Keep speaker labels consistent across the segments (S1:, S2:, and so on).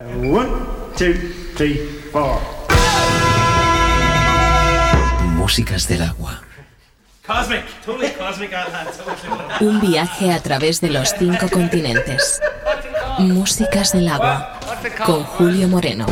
S1: 1, 2, 3, 4
S2: Músicas del agua. Un viaje a través de los cinco continentes. Músicas del agua con Julio Moreno.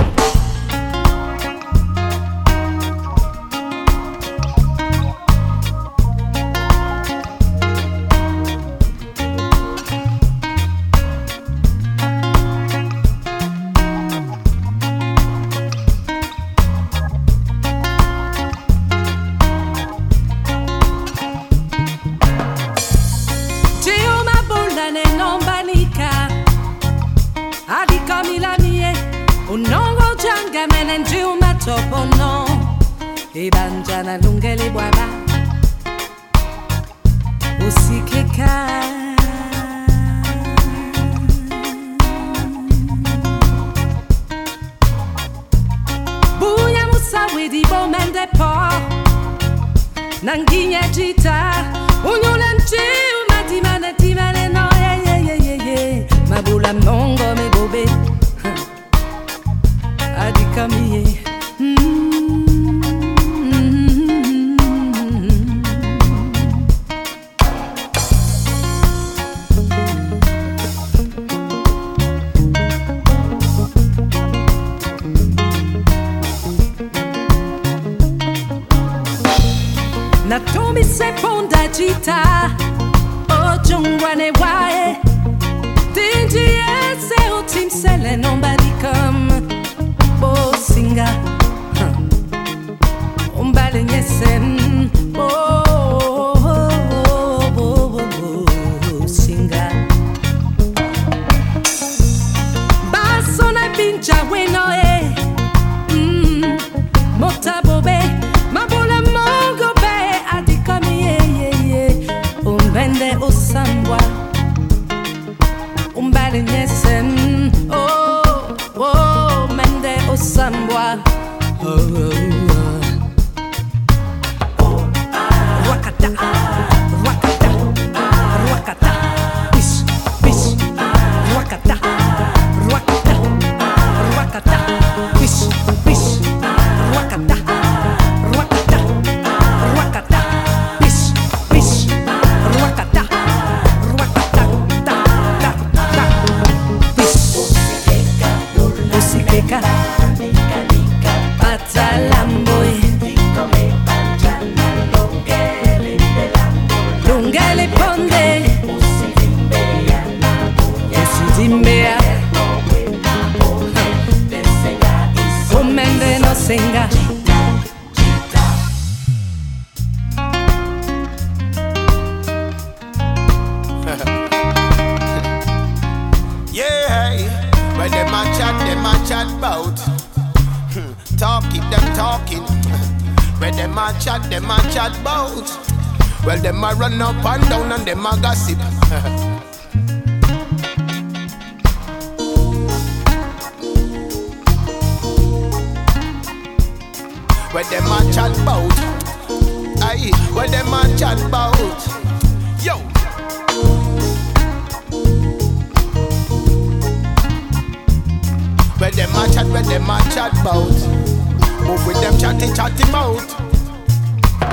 S3: chatty chatty mouth.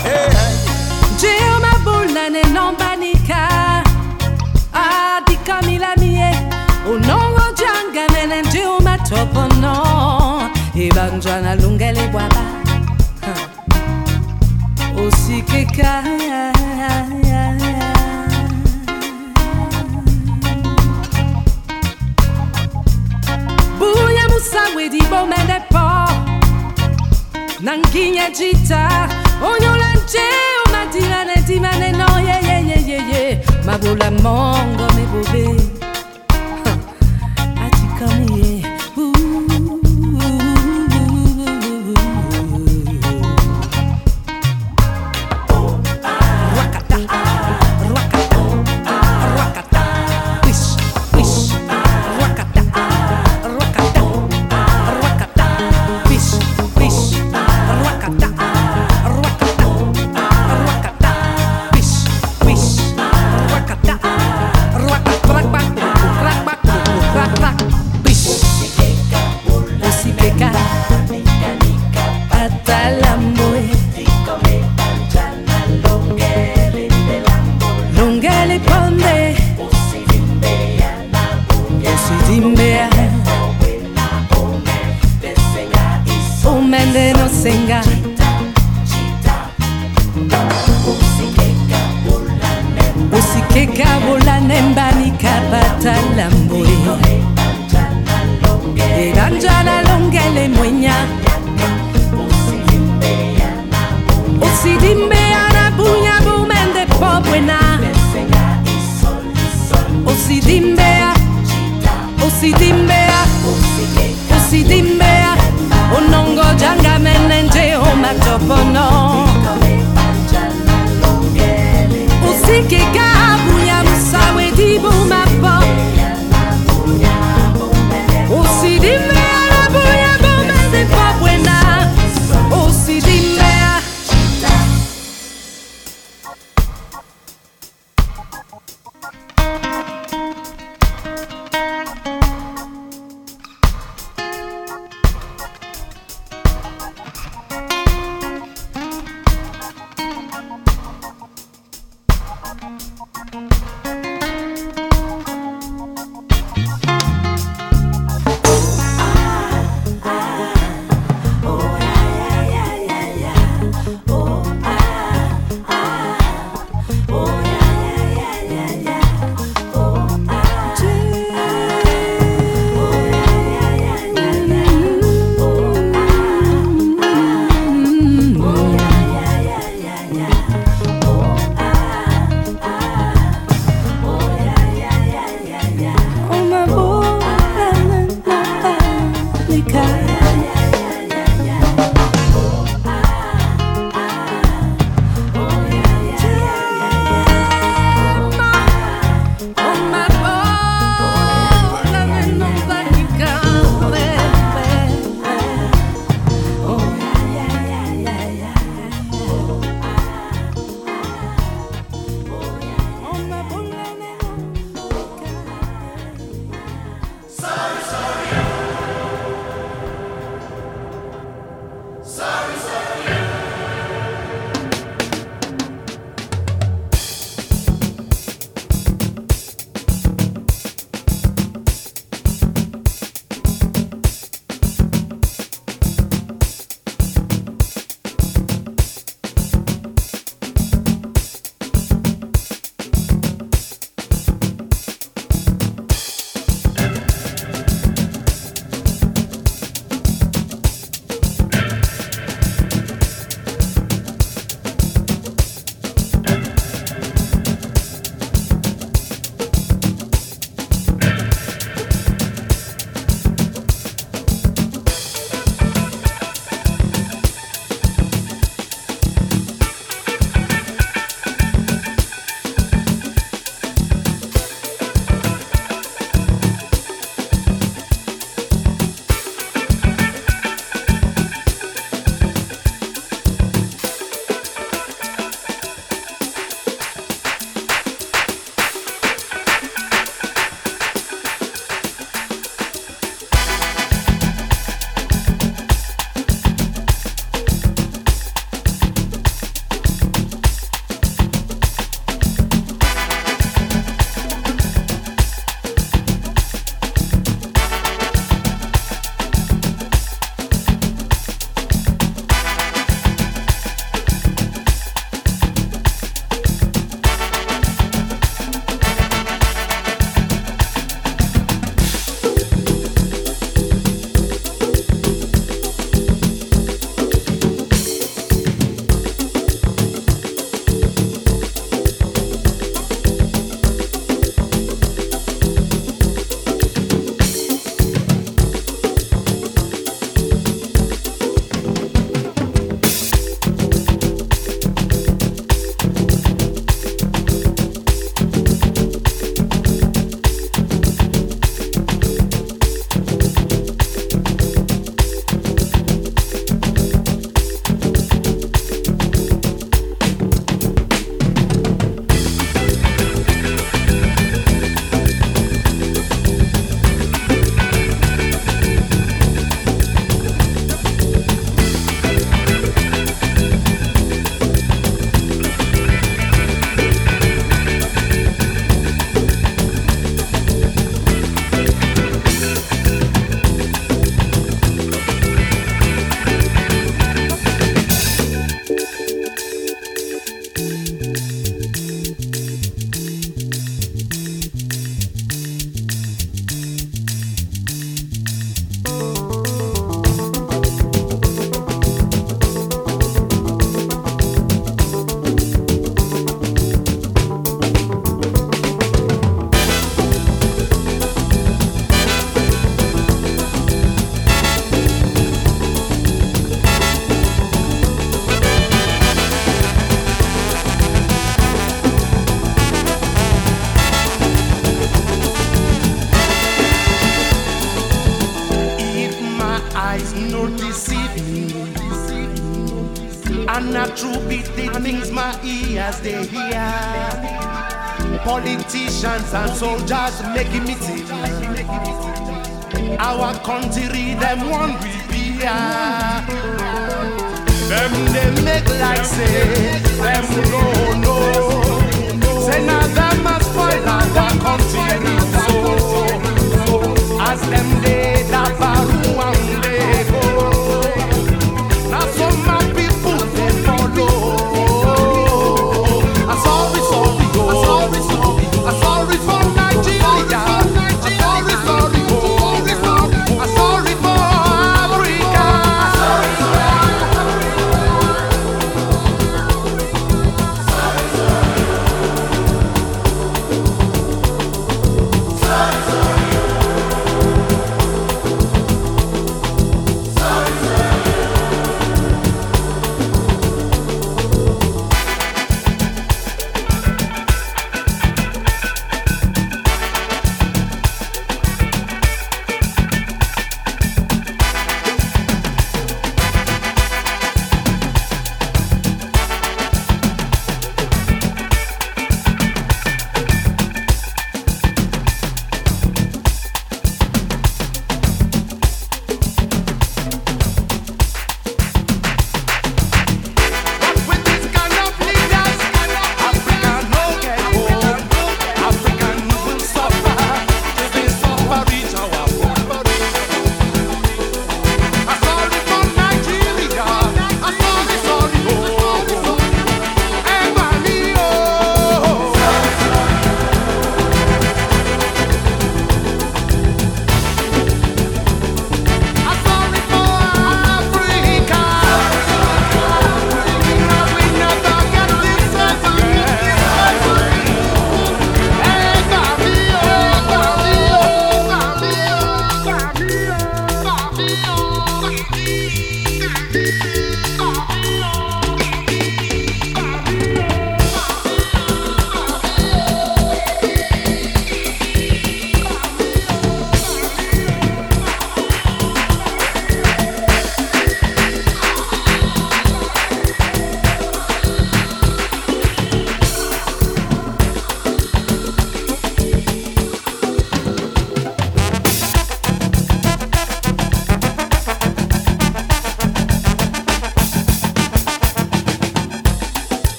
S3: Hey, hey. Dio ma bulla ne non banica. Ah, dicami la mia. Un ongo gianga me ne dio ma topo no. E bangiana lunga le guaba. Ah. O oh si che caia. Buia musa wedi bo me ne po. nanginya jita onyola njeo madira nedima neno yeyeyeyeye mabula mongo mebube Sí.
S4: Americans and soldiers making me see Our country, them one we be. Them they make like say, them no, no.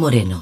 S5: Moreno.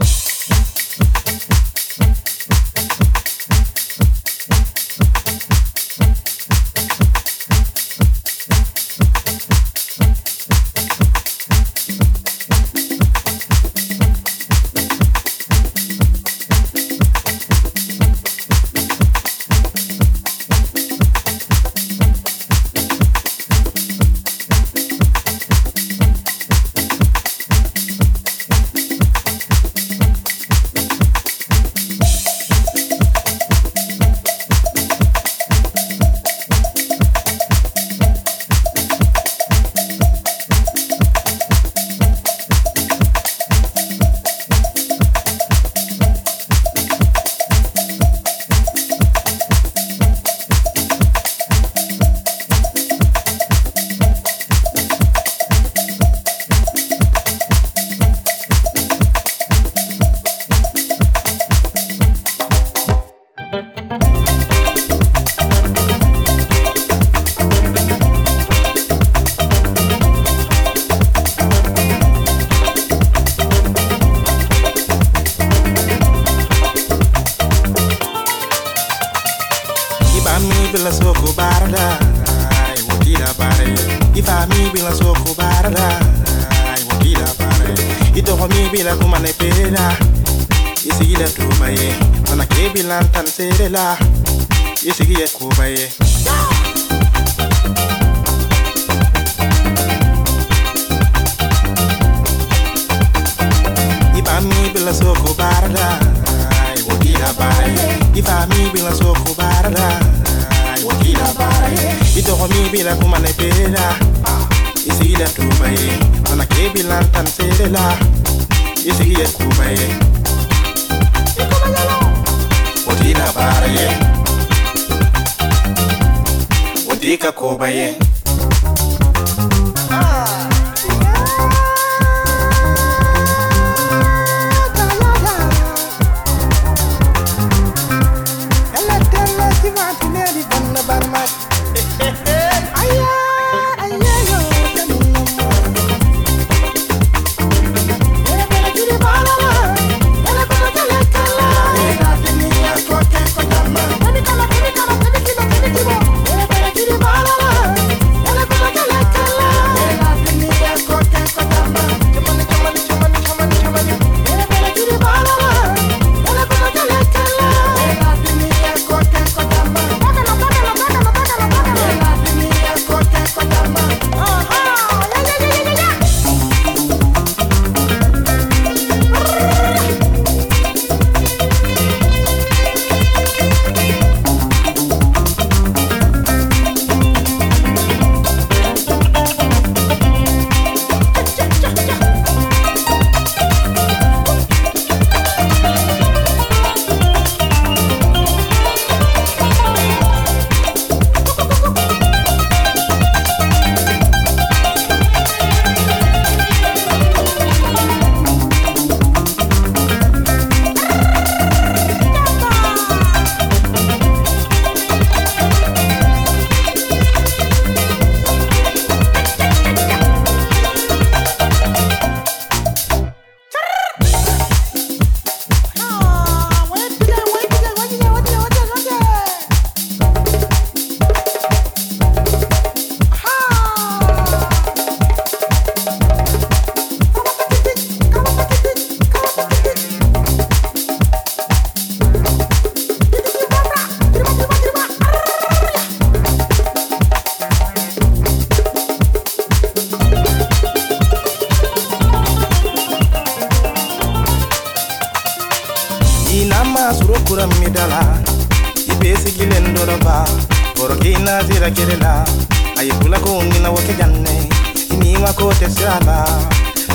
S6: mina woke janne iminwa kote sana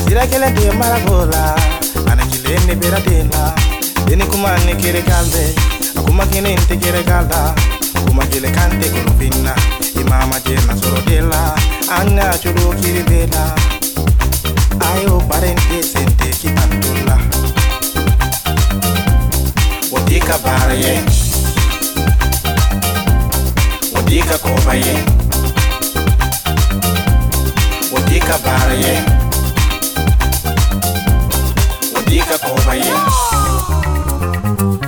S6: sirakele de maragola anakilene bera dena dene kumane kere kalde akumakene nte kere kalda akumakele kante kunupinna imama jena soro dela anga churu kiri dela ayo parente sente kipandula wodika bara ye wodika koba ye dica para ye dica como ye oh.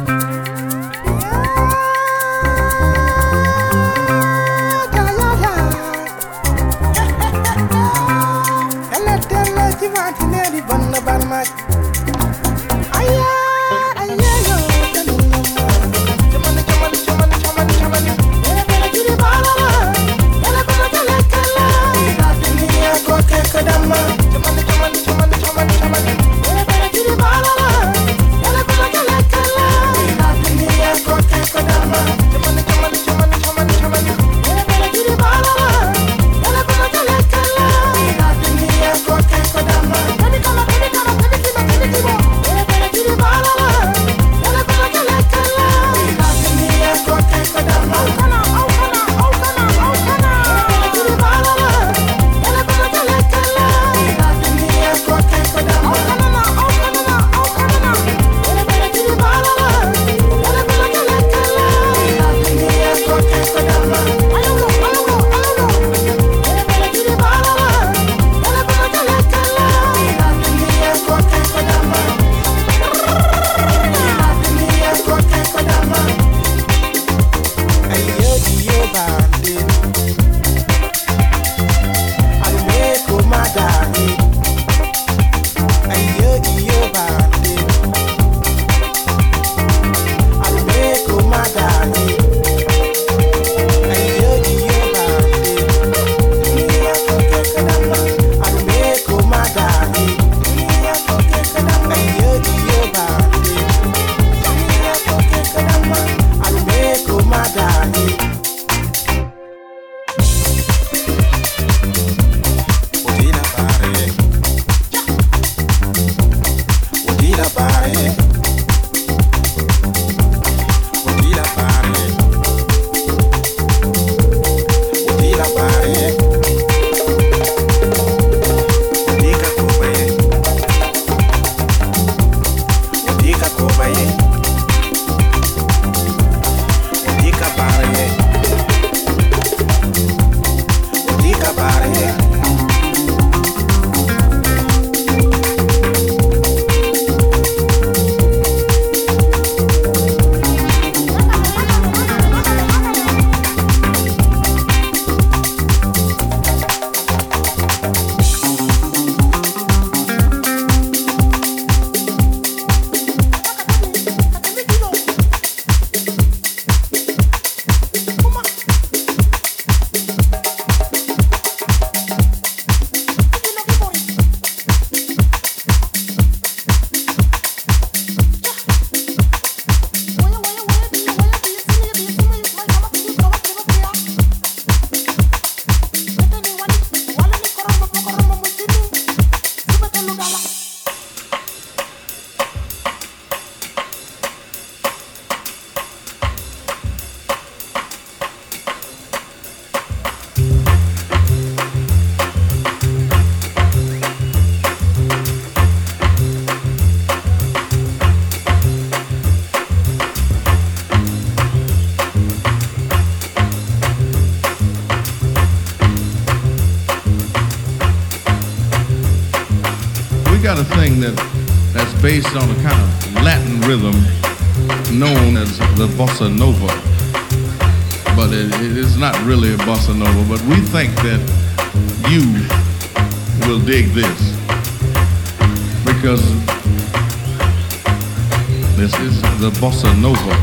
S7: Bossa Nova.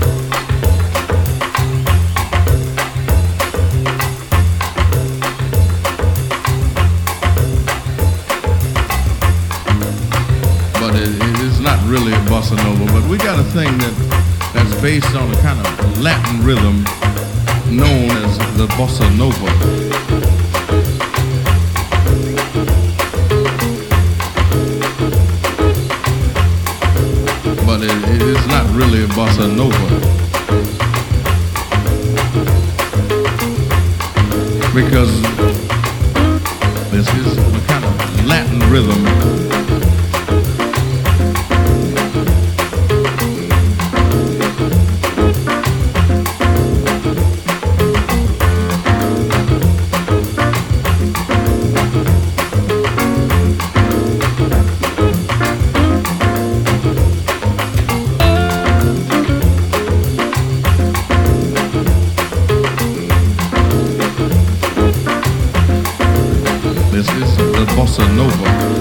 S7: Bossa Nova.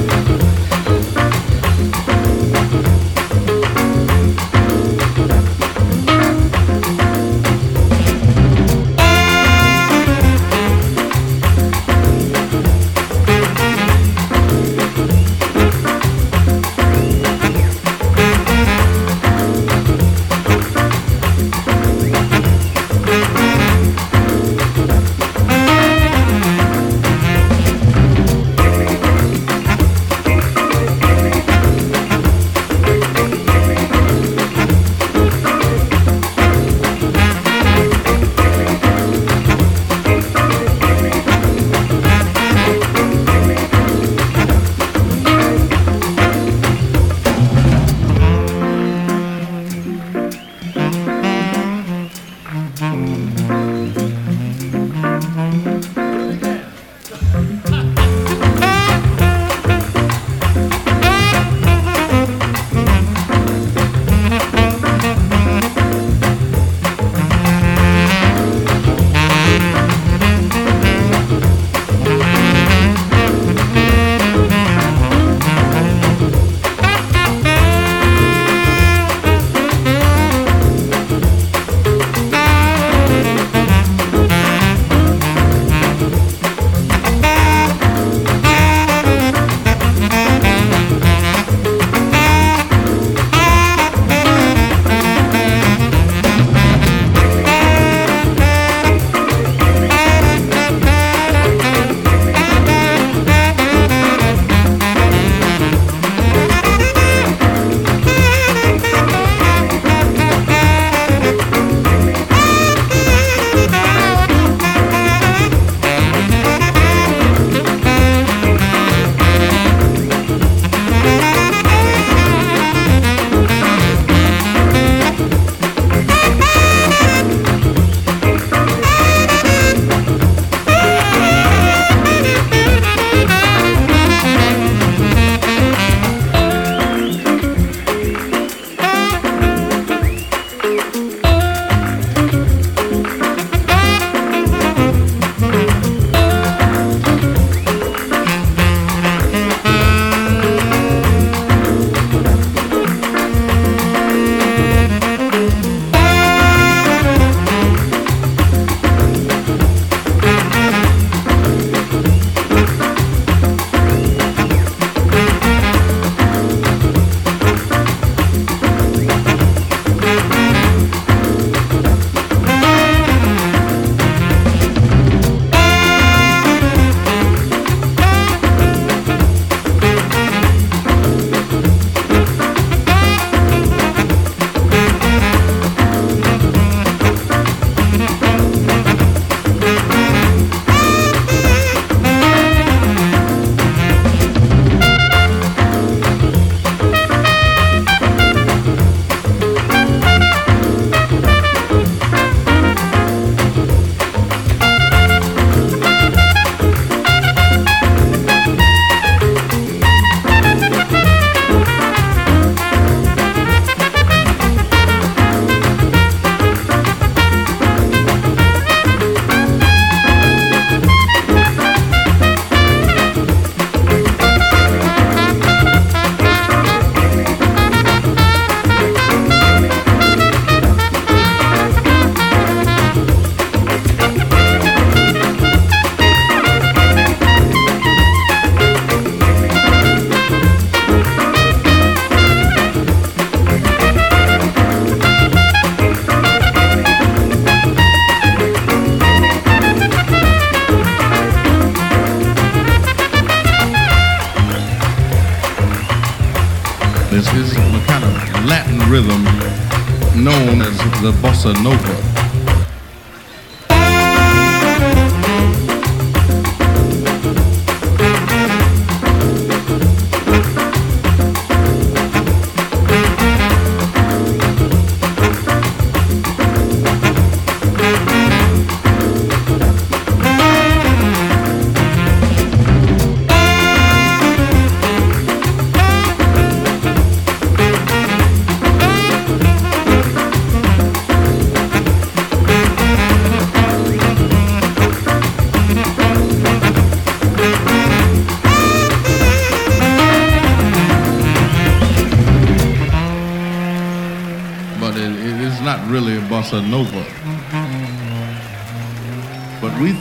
S7: Bossa Nova.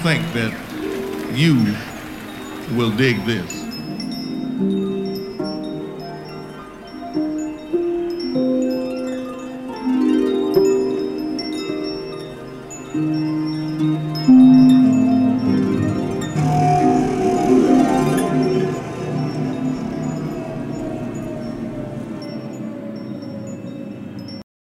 S7: think that you will dig this.